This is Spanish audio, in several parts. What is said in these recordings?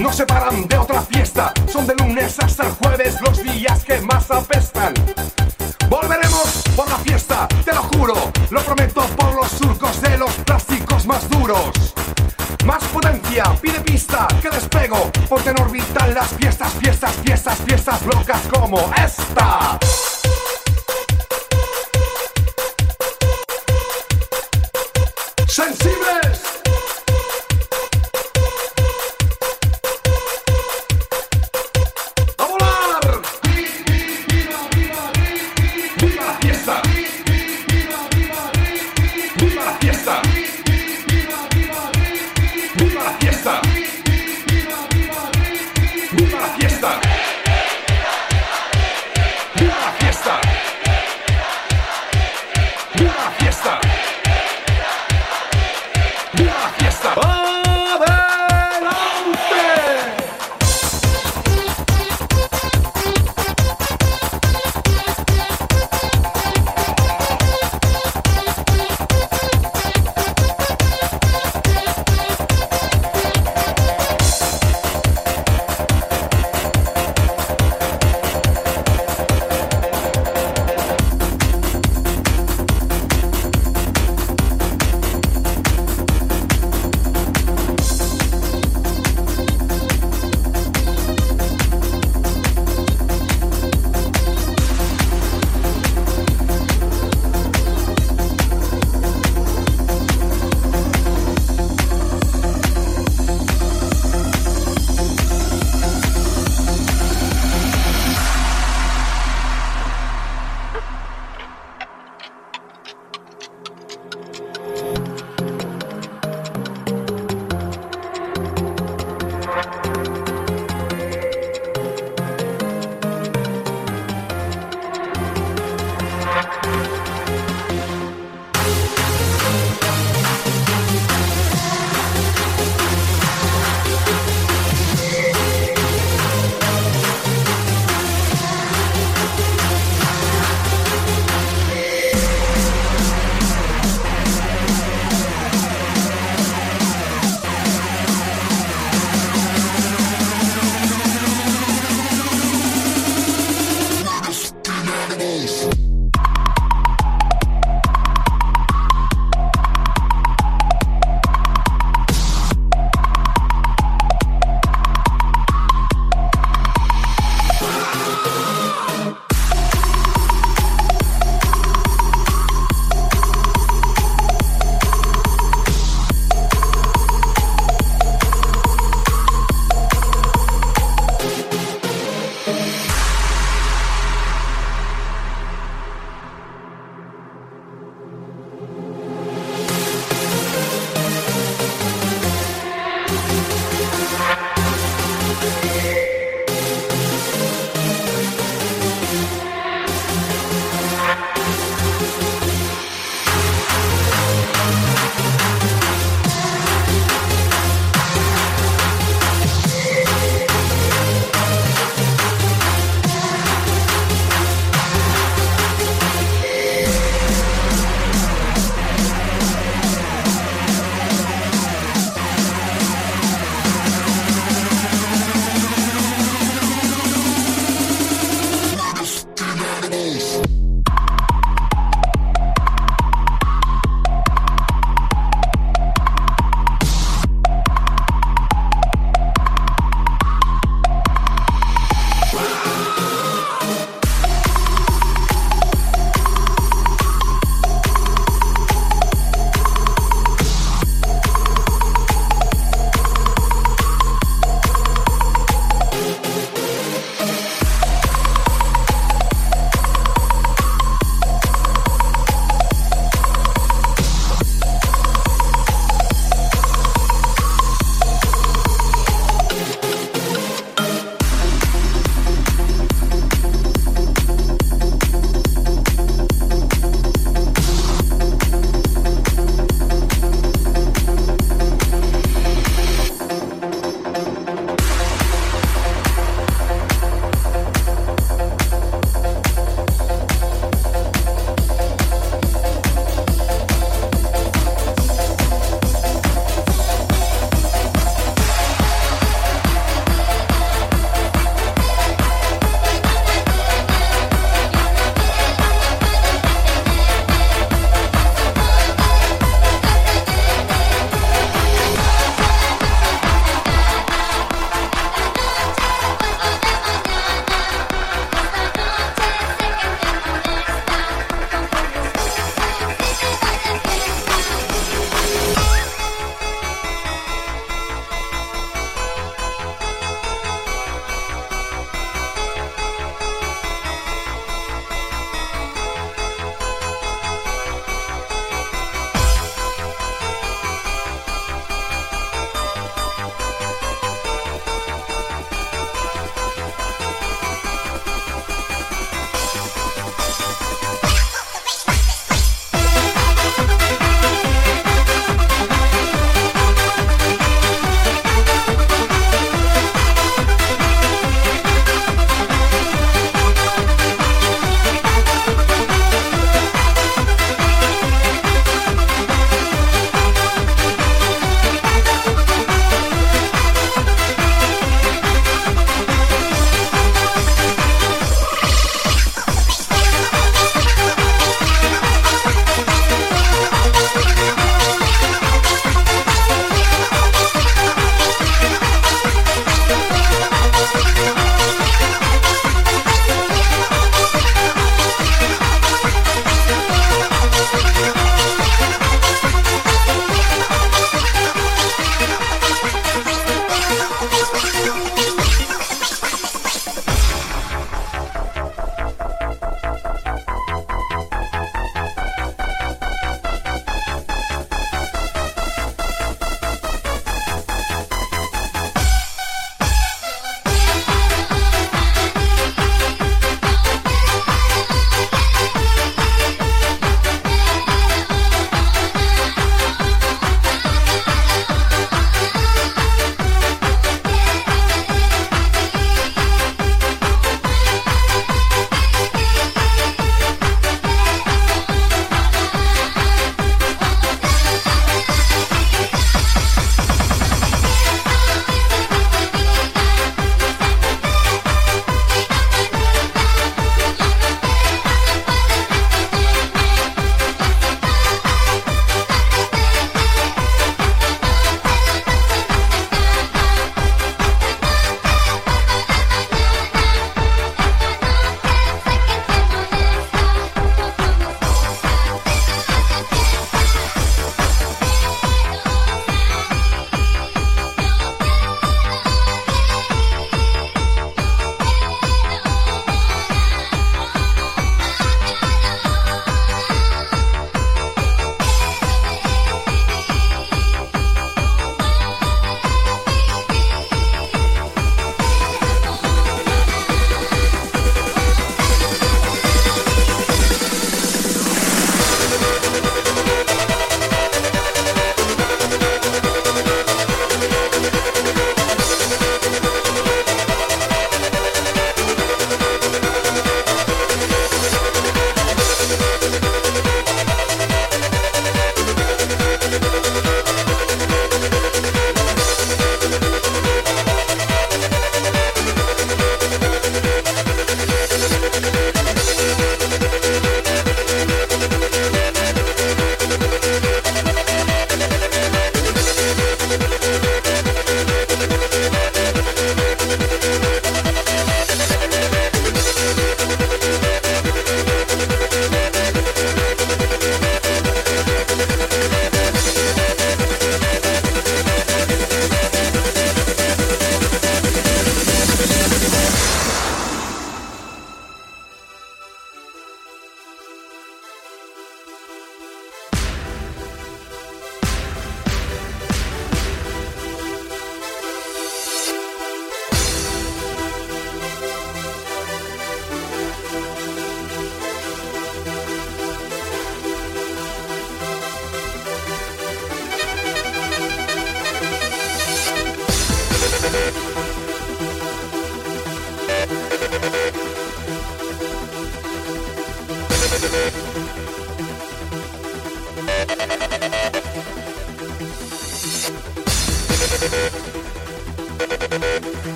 No se paran de otra fiesta. Son de lunes hasta el jueves los días que más apestan. Volveremos por la fiesta, te lo juro. Lo prometo por los surcos de los plásticos más duros. Más potencia, pide pista, que despego. Ponte en órbita en las fiestas, fiestas, fiestas, fiestas locas como esta.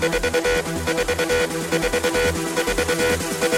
Thank you.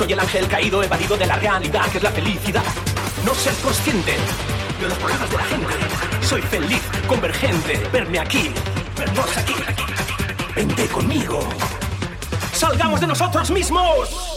Soy el ángel caído, evadido de la realidad, que es la felicidad. No ser consciente de los problemas de la gente. Soy feliz, convergente. Verme aquí, vernos aquí. Vente conmigo. Salgamos de nosotros mismos.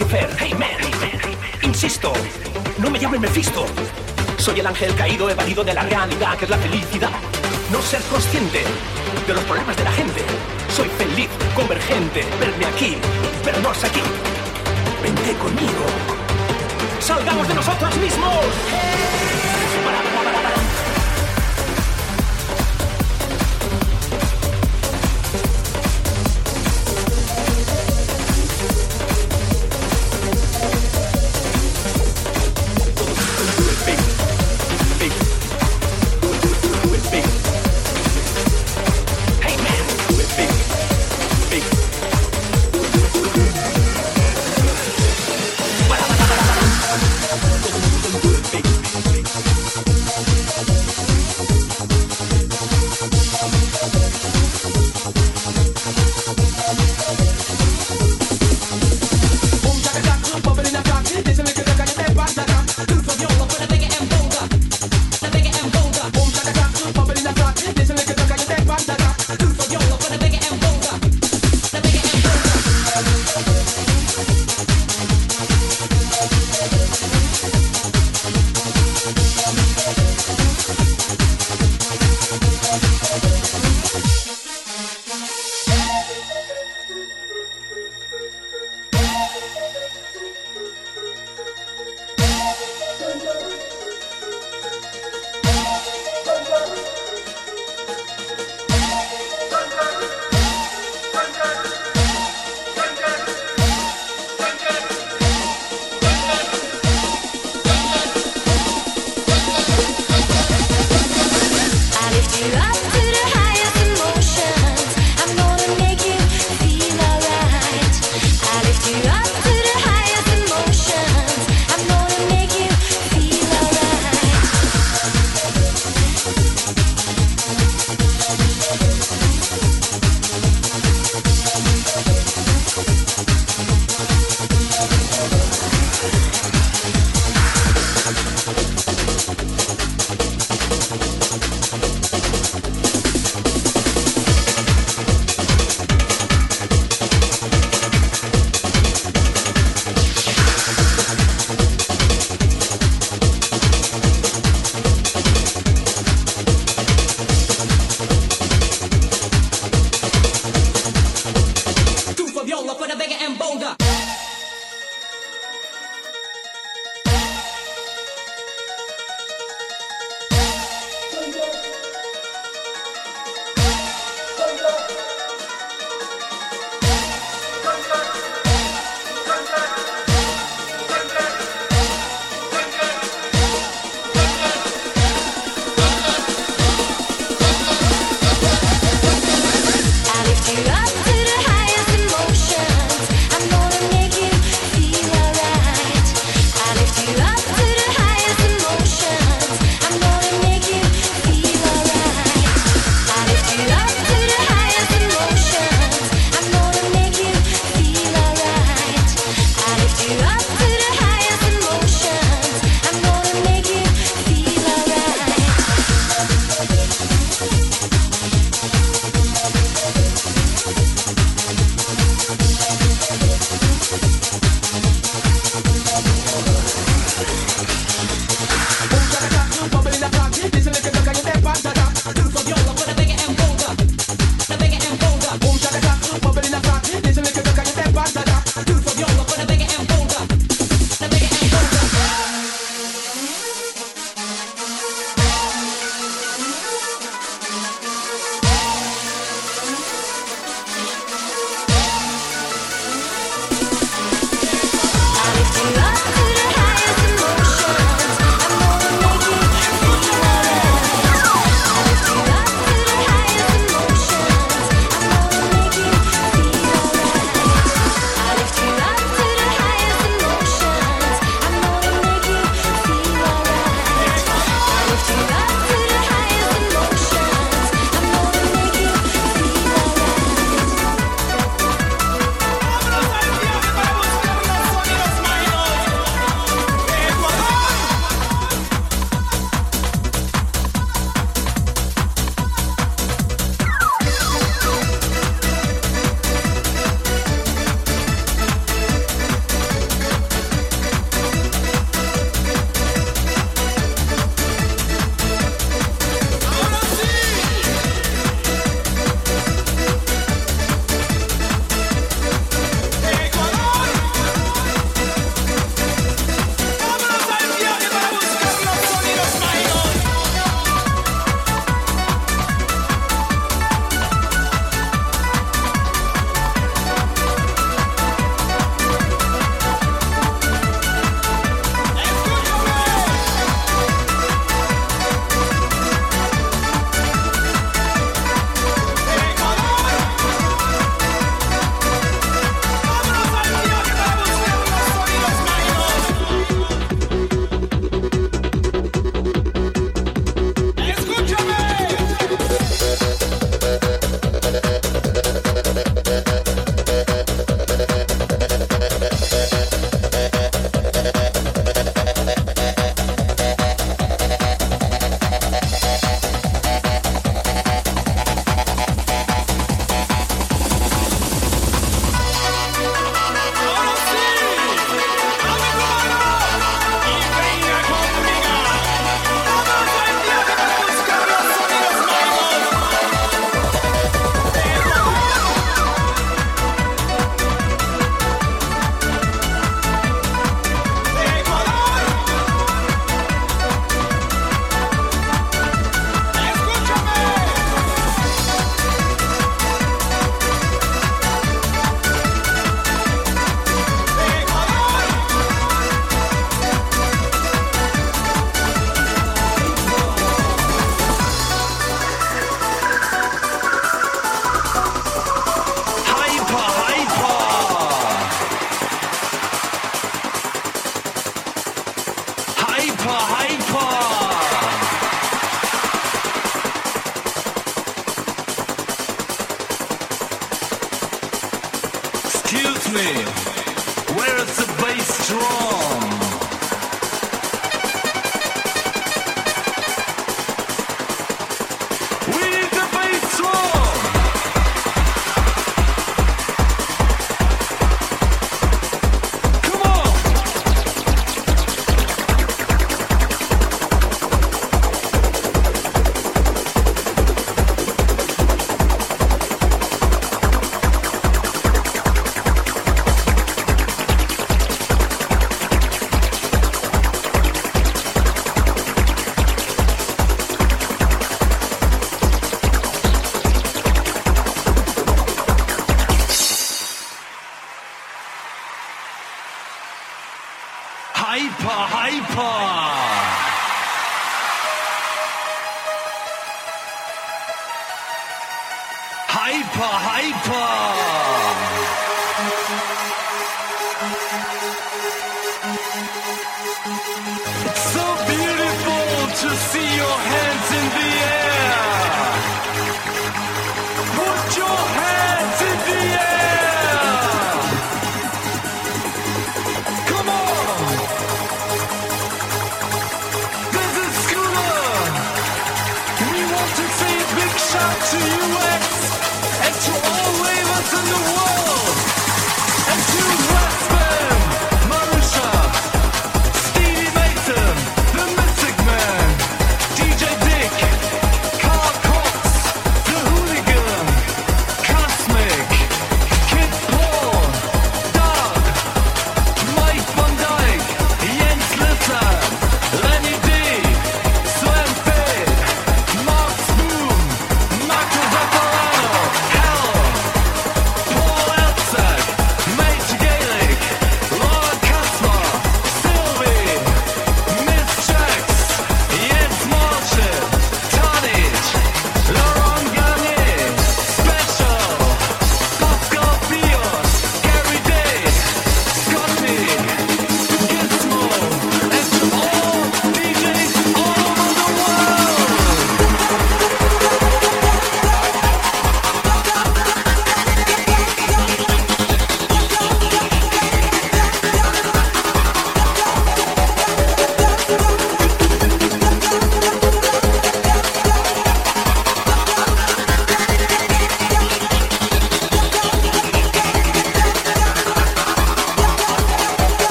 Eligió Lucifer. Hey man, insisto, no me llamen Mephisto. Soy el ángel caído, evadido de la realidad, que es la felicidad. No ser consciente de los problemas de la gente. Soy feliz, convergente, verme aquí, vernos aquí. Vente conmigo. Salgamos de nosotros mismos.